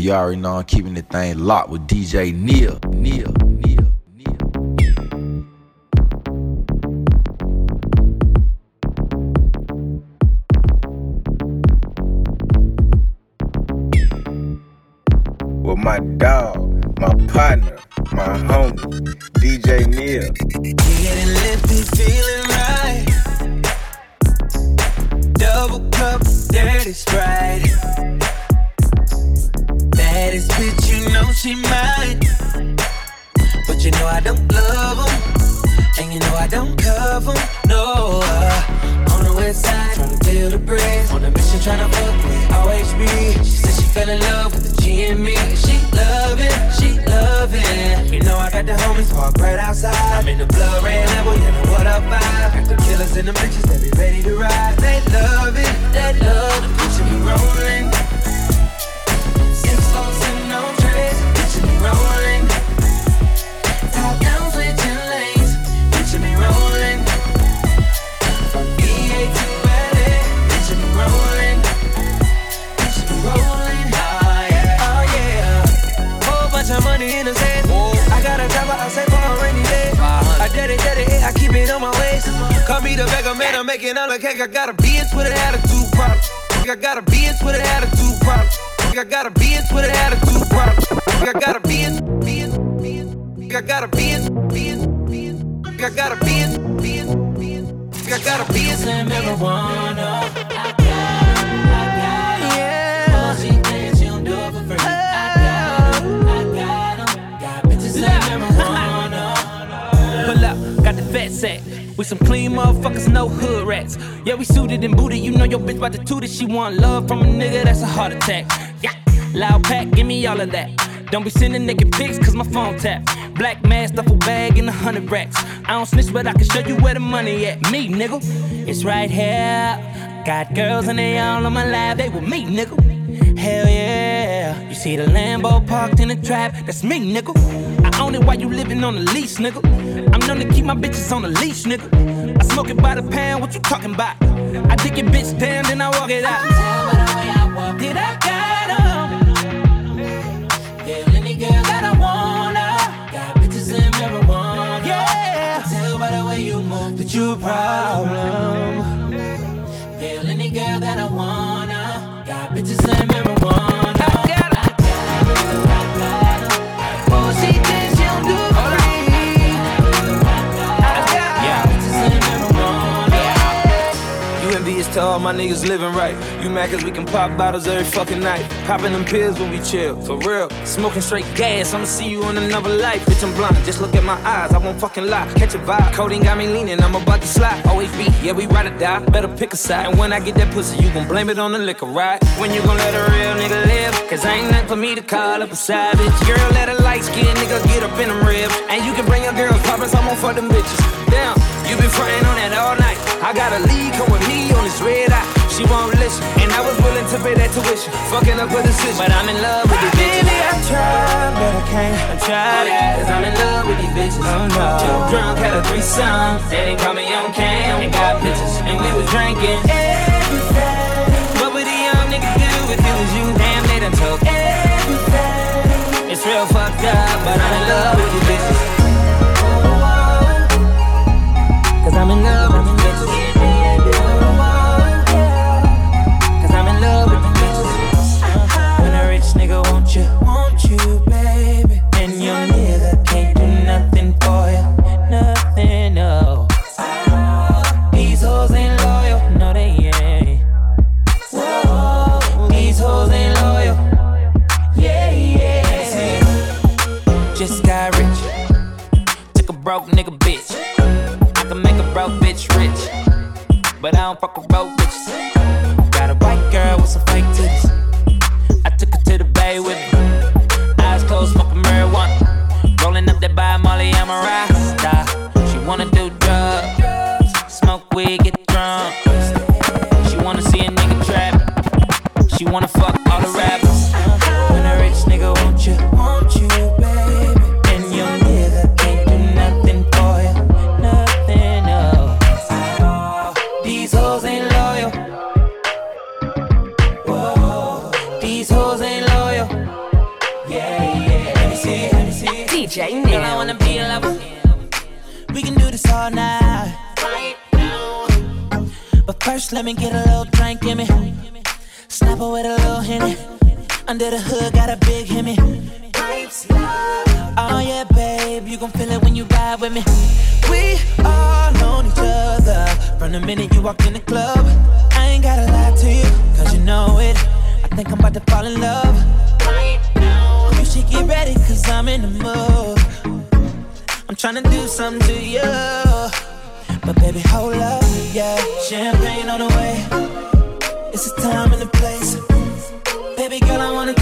And you already know I'm keeping the thing locked with DJ Neil. Neil. Neil. With my dog, my partner, my homie, DJ Neil. Getting lifted, feeling right. Double cup, dirty sprite. Baddest bitch, you know she mine. But you know I don't love them. And you know I don't cover 'em, No. uh, on the west side, to feel the breeze. On a mission, trying to fuck with OHB. She said she fell in love with the G and me. She love it, she love it. You know I got the homies parked right outside. I'm in the blood red level, you know what up vibe. Got the killers and the bitches that be ready to ride. They love it, cake. I got a clean motherfuckers, no hood rats. Yeah, we suited and booted. You know your bitch about to toot it. She want love from a nigga, that's a heart attack. Yeah, loud pack, give me all of that. Don't be sending naked pics, cause my phone tap. Black mask, duffel bag, and a hundred racks. I don't snitch, but I can show you where the money at. Me, nigga, it's right here. Got girls and they all on my lap, they with me, nigga. Hell yeah. You see the Lambo parked in the trap, that's me, nigga. I own it while you living on the lease, nigga. I'm known to keep my bitches on the leash, nigga. It by the pound, what you talking about? I dig your bitch down, then I walk it out. Tell I walk it, I got 'em. Yeah, any girl that I wanna. Got bitches and marijuana. Yeah. Tell by the way you move that you a problem. Yeah, any girl that I wanna. My niggas living right. You mad cause we can pop bottles every fucking night. Popping them pills when we chill, for real. Smoking straight gas, I'ma see you in another life. Bitch, I'm blind, just look at my eyes, I won't fucking lie. Catch a vibe, codeine got me leaning, I'm about to slide. Always be, yeah, we ride or die, better pick a side. And when I get that pussy, you gon' blame it on the liquor, right? When you gon' let a real nigga live? Cause ain't nothing for me to call up a savage. Girl, let a light skin nigga get up in them ribs. And you can bring your girls poppin', I'm on for them bitches. Damn, you been frontin' on that all night. I got a lead, come with me this red eye. She won't listen, and I was willing to pay that tuition. Fucking up a decision, but I'm in love with these bitches. Baby, I tried, but I can't. I tried it, cause I'm in love with these bitches. Oh no. Too drunk, had a threesome. They didn't call me on cam, and got bitches, and we was drinking. Everything. Wanna fuck yeah. Champagne on the way. It's the time and the place. Baby girl, I wanna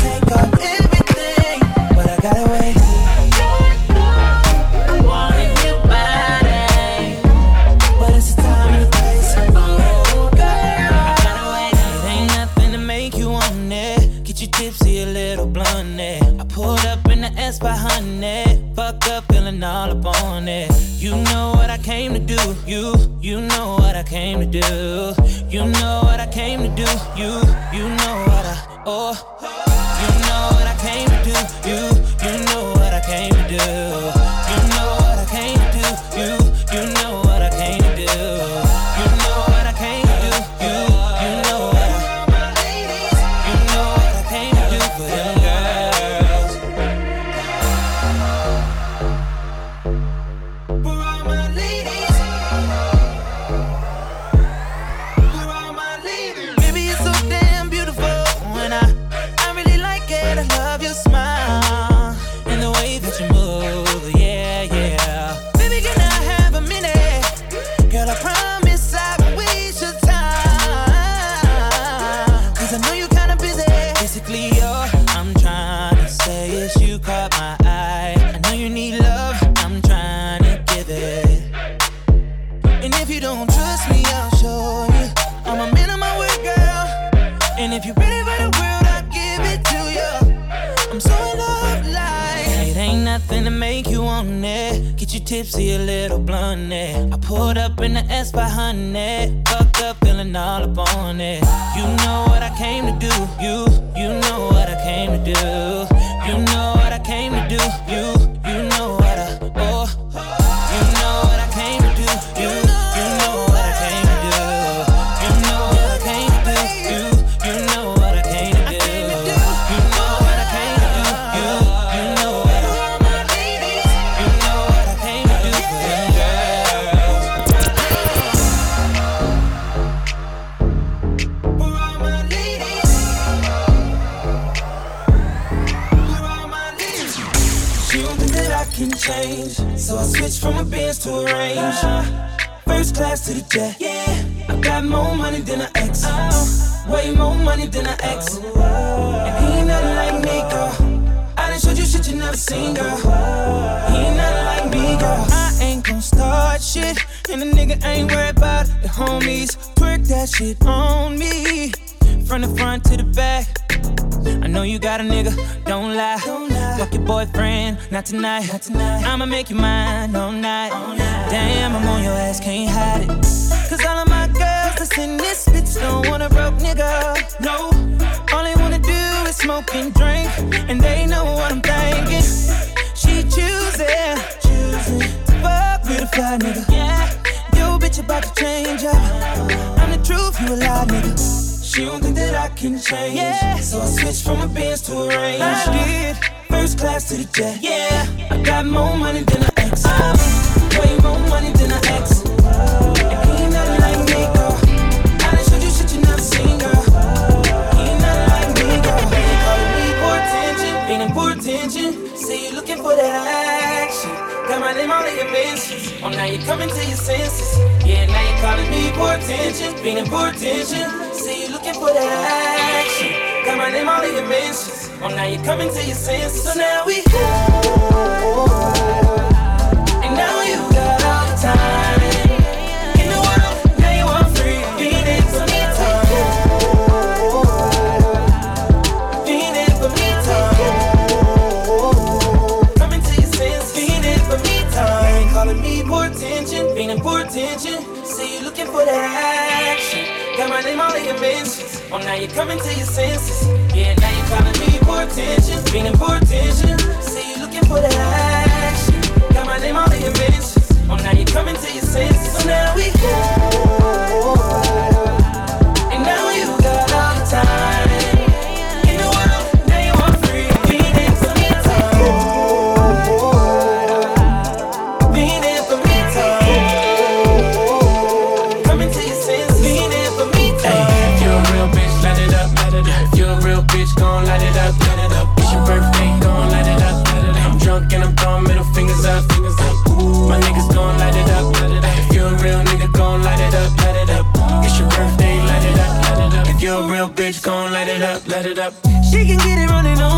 to a Range. First class to the jet. Yeah. I got more money than an ex. Oh. Way more money than an ex. And he ain't nothing like me, girl. I done showed you shit you never seen, girl. He ain't nothing like me, girl. I ain't gon' start shit. And the nigga ain't worried about the homies. Twerk that shit on me. From the front to the back. I know you got a nigga, don't lie. Don't lie. Fuck your boyfriend, not tonight. not tonight. I'ma make you mine all night. all night. Damn, I'm on your ass, can't hide it. Cause all of my girls that's in this bitch don't want a broke nigga. No, all they wanna do is smoke and drink. And they know what I'm thinking. She choosing, choosing. Fuck with a fly nigga. Yeah, yo, bitch about to change up. I'm the truth, you a lie nigga. She don't think that I can change. Yeah. So I switched from a Benz to a Range. I did. First class to the jet. Yeah. I got more money than an ex. Oh. Way more money than an ex. And ain't nothing like me, girl. I done showed you shit you never seen, girl. Ain't nothing like me, girl. Calling me for attention, for attention. Say you looking for that action. Got my name all in your mentions. Oh, now you coming to your senses. Yeah, now you calling me for attention, feeling for attention for that action. Got my name all in your mentions. Oh, now you're coming to your senses. So now we. And now you got all the time. In the world, now you are free. Feeling for me tongue Phoenix for me, time. Feeling Oh, now you're coming to your senses. Yeah, now you're calling me for attention, bringing for attention. See you looking for the action. Got my name on the your mentions. Oh, now you're coming to your senses. So now we go. She can get it running on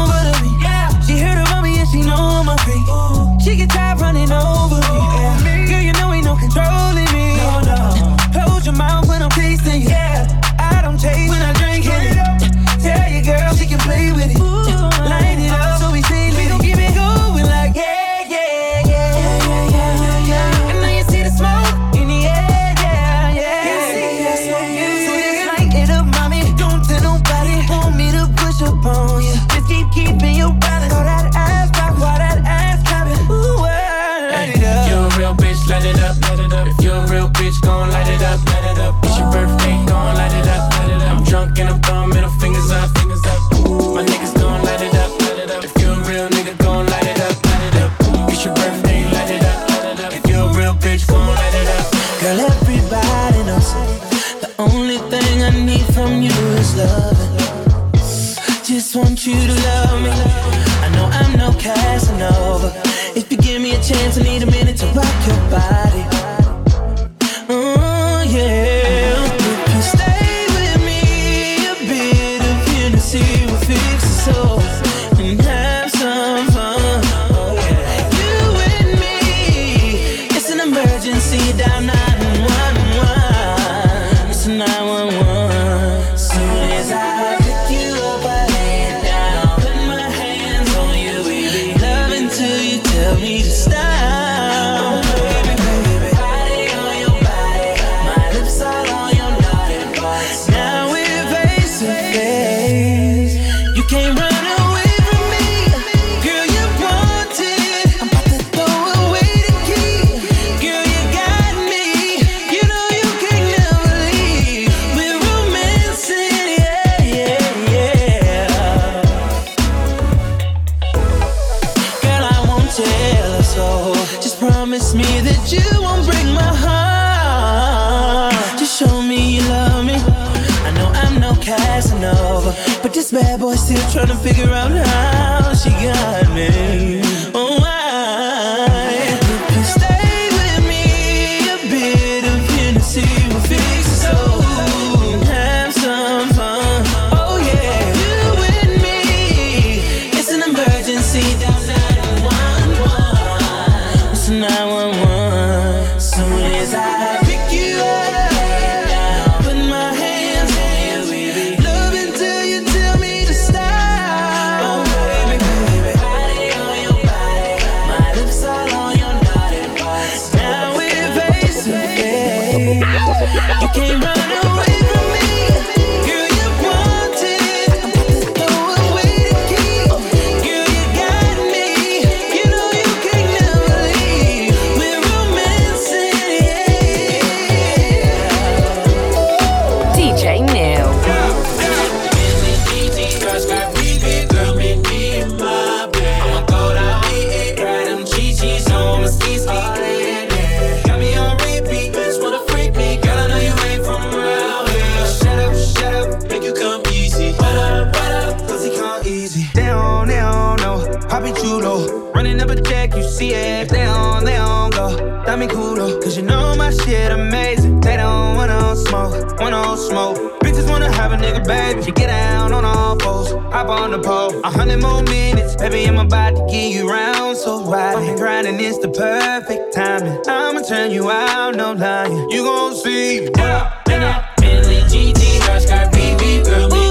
See if they on, they on go. Dame culo, cause you know my shit amazing. They don't wanna smoke, wanna smoke. Bitches wanna have a nigga, baby. She get down on all fours, hop on the pole. A hundred more minutes, baby, I'm about to get you round. So wide, I'm grinding, it's the perfect timing. I'ma turn you out, no lying. You gon' see. Get up, Bentley, GT, Rush, BB, girl,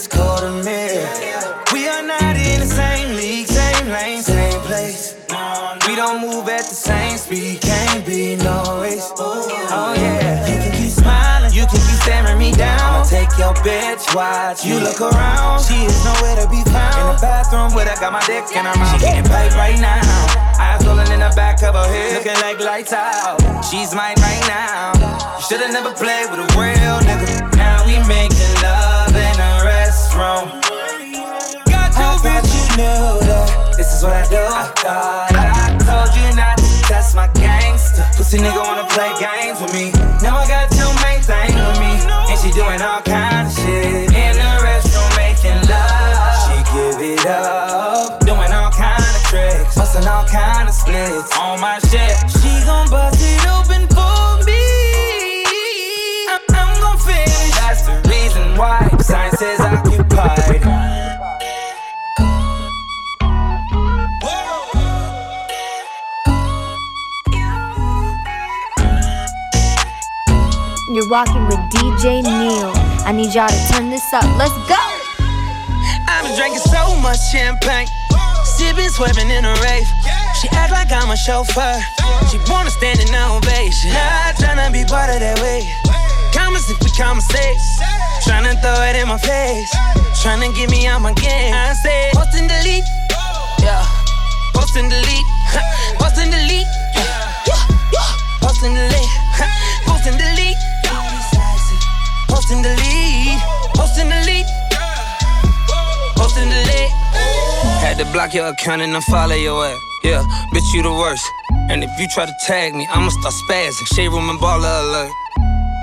it's called a mirror. We are not in the same league, same lane, same place. We don't move at the same speed, can't be no race. Oh yeah, you can keep smiling, you can keep staring me down. I'ma take your bitch, watch you look around. She is nowhere to be found. In the bathroom where I got my dick in her mouth. She getting paid right now. Eyes rolling in the back of her head, looking like lights out. She's mine right now. You should've never played with a real nigga. Now we making I thought you knew that this is what I do. I thought I told you not to. That's my gangster. Pussy nigga wanna play games with me. Now I got two main things with me, and she doing all kind of shit in the restroom making love. She give it up, doing all kind of tricks, busting all kind of splits on my shit. Rocking with DJ Neil. I need y'all to turn this up. Let's go. Been drinking so much champagne, sipping, swerving in a rave. She act like I'm a chauffeur. She wanna stand in ovation. Not tryna be part of that way. Comments if we conversate. Tryna throw it in my face. Tryna get me out my game. I say, post and delete. Yeah. Post and delete. Post and delete. Yeah. Post and delete. Post and delete. Post and delete. Post and delete. Had to block your account and unfollow your ass. Yeah, bitch, you the worst. And if you try to tag me, I'ma start spazzing. Shade room and baller alert.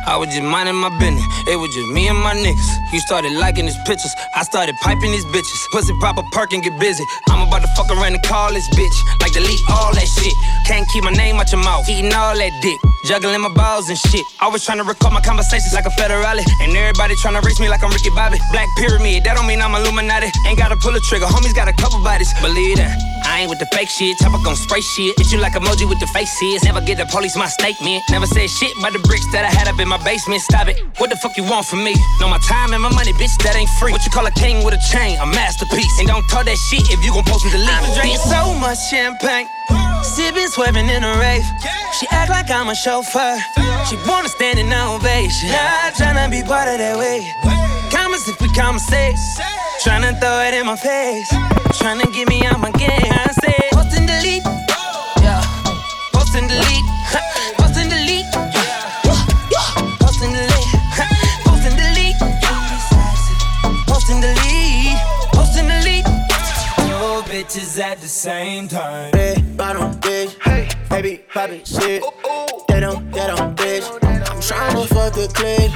I was just minding my business. It was just me and my niggas. You started liking his pictures. I started piping these bitches. Pussy pop a perk and get busy. I'm about to fuck around and call this bitch. Like delete all that shit. Can't keep my name out your mouth. Eating all that dick. Juggling my balls and shit. Always trying to record my conversations like a federale. And everybody trying to race me like I'm Ricky Bobby. Black pyramid, that don't mean I'm Illuminati. Ain't gotta pull a trigger. Homies got a couple bodies. Believe that. I ain't with the fake shit. Chopper gon' spray shit. Hit you like emoji with the faces. Never get the police my statement. Never said shit about the bricks that I had up in my basement. Stop it. What the fuck you want from me? Know my time and my money, bitch, that ain't free. What you call a king with a chain? A masterpiece. And don't talk that shit if you gon' post and delete. I've been drinking so much champagne. Sipping, swerving in a rave. She act like I'm a chauffeur. She wanna stand in ovation. Not tryna be part of that way. Comments if we conversate. Tryna throw it in my face. Tryna get me out my game. Same time. Red bottom bitch, hey, baby poppin' shit. They don't, they don't bitch. I'm tryna fuck the clip.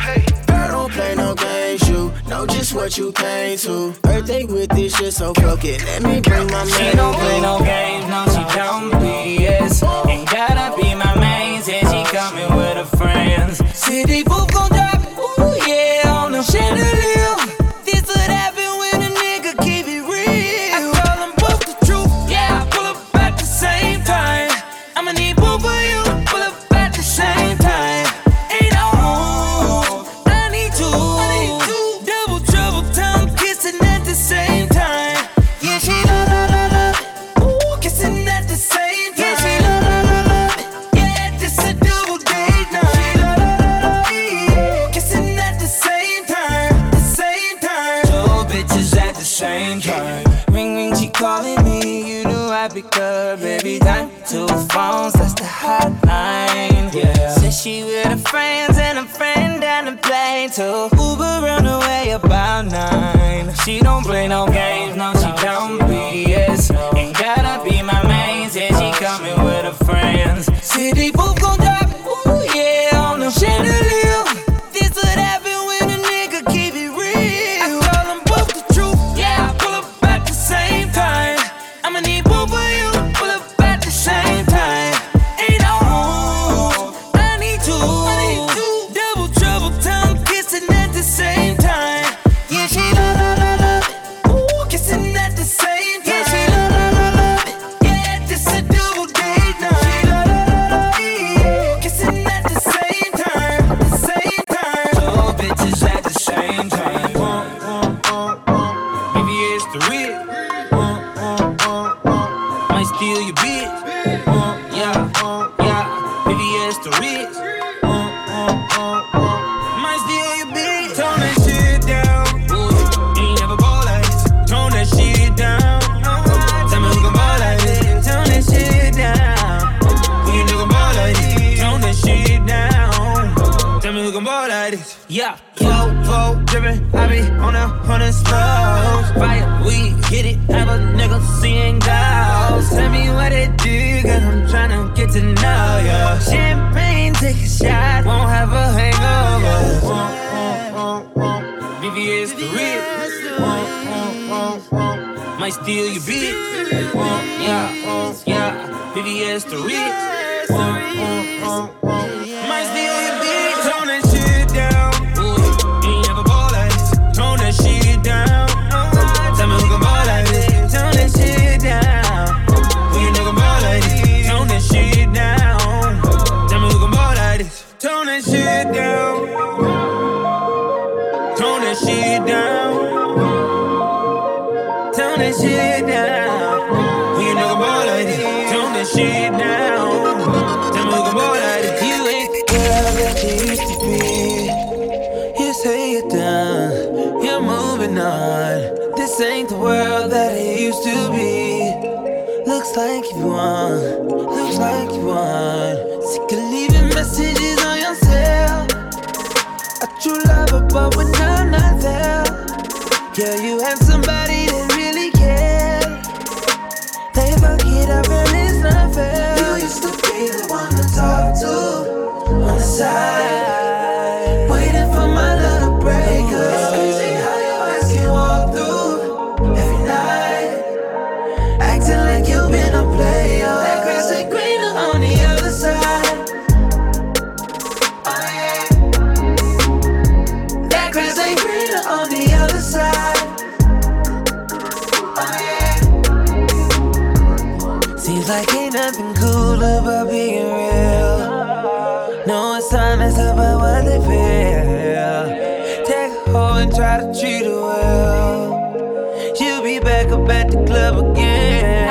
Girl, don't play no games. You know just what you came to. Birthday with this shit, so fuck it. Let me bring my man. She don't play no games, no, she don't BS. Ain't gotta be my main, said she coming with her friends. City booth the too. Uber run away about nine. She don't play no games, no, might steal your bitch. Uh, uh yeah, uh, yeah. PBS the Ritz. Uh, uh, uh. Looks like you want, looks like you want. Sick of leaving messages on your cell. A true lover, but when I'm not there, yeah, you have somebody that really cares. They fuck it up and it's not fair. You used to be the one to talk to on the side. about being real. No one's assignments about what they feel. Take a hoe and try to treat her well. She'll be back up at the club again.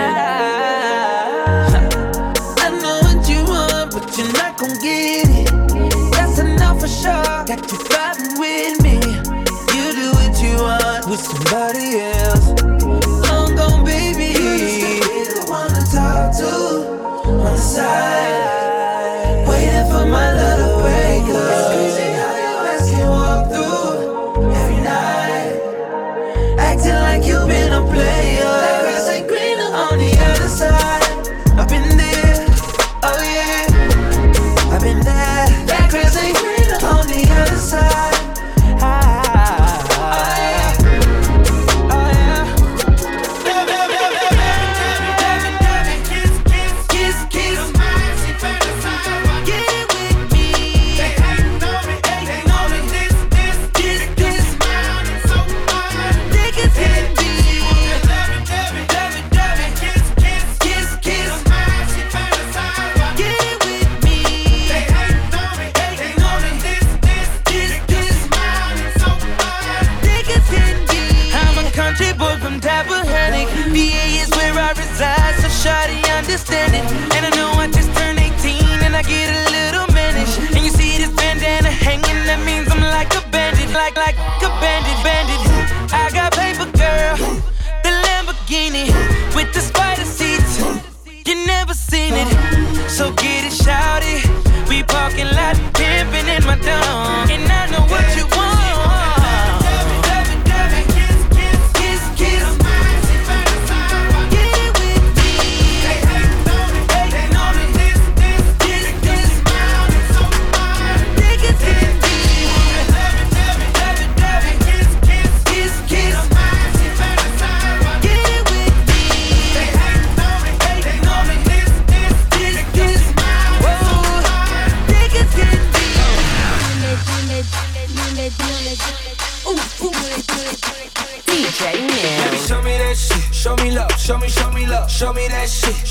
I know what you want, but you're not gon' get it. That's enough for sure. Got you fighting with me. You do what you want with somebody else.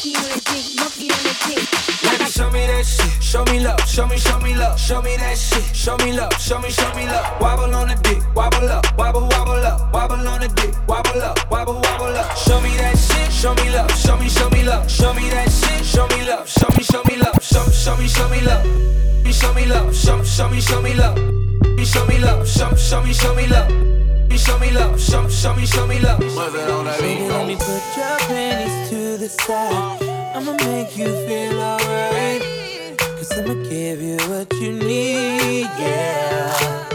Monkey on the dick, monkey on the dick. Baby, show me that shit, show me love, show me, show me love, show me that shit, show me love, show me, show me love. Wobble on the dick, wobble up, wobble, wobble up, wobble on the dick, wobble up, wobble, wobble up. Show me that shit, show me love, show me, show me love, show me that shit, show me love, show me, show me love, show, show me, show me love. Show me love, show, show me, show me love. Show me love, show, show me, show me love show me love, show, show me, show me love. What's it on that? Let me put your panties to the side. I'ma make you feel alright. Cause I'ma give you what you need, yeah.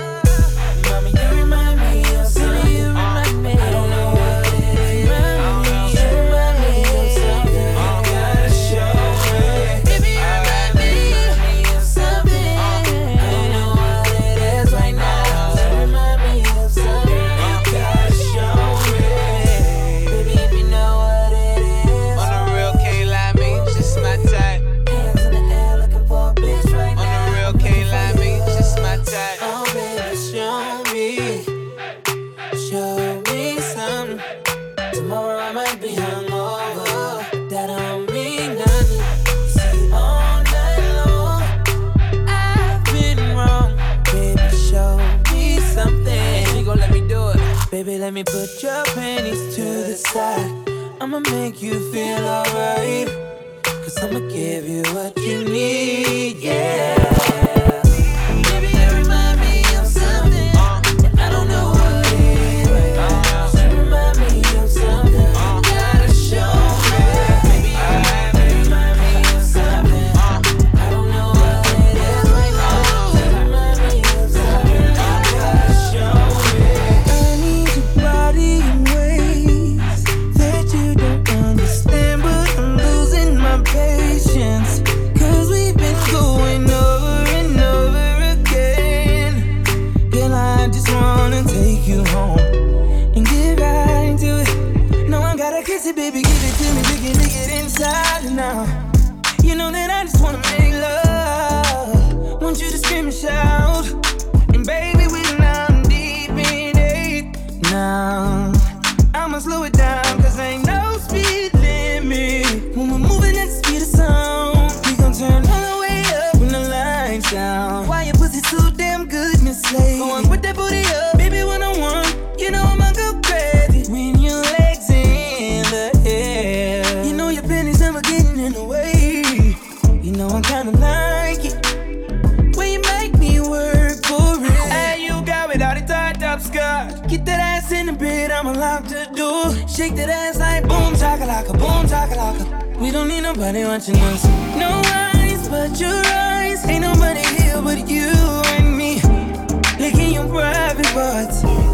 shake that ass like boom chakalaka, boom chakalaka. We don't need nobody watching us. No eyes but your eyes. Ain't nobody here but you and me. Licking your private parts.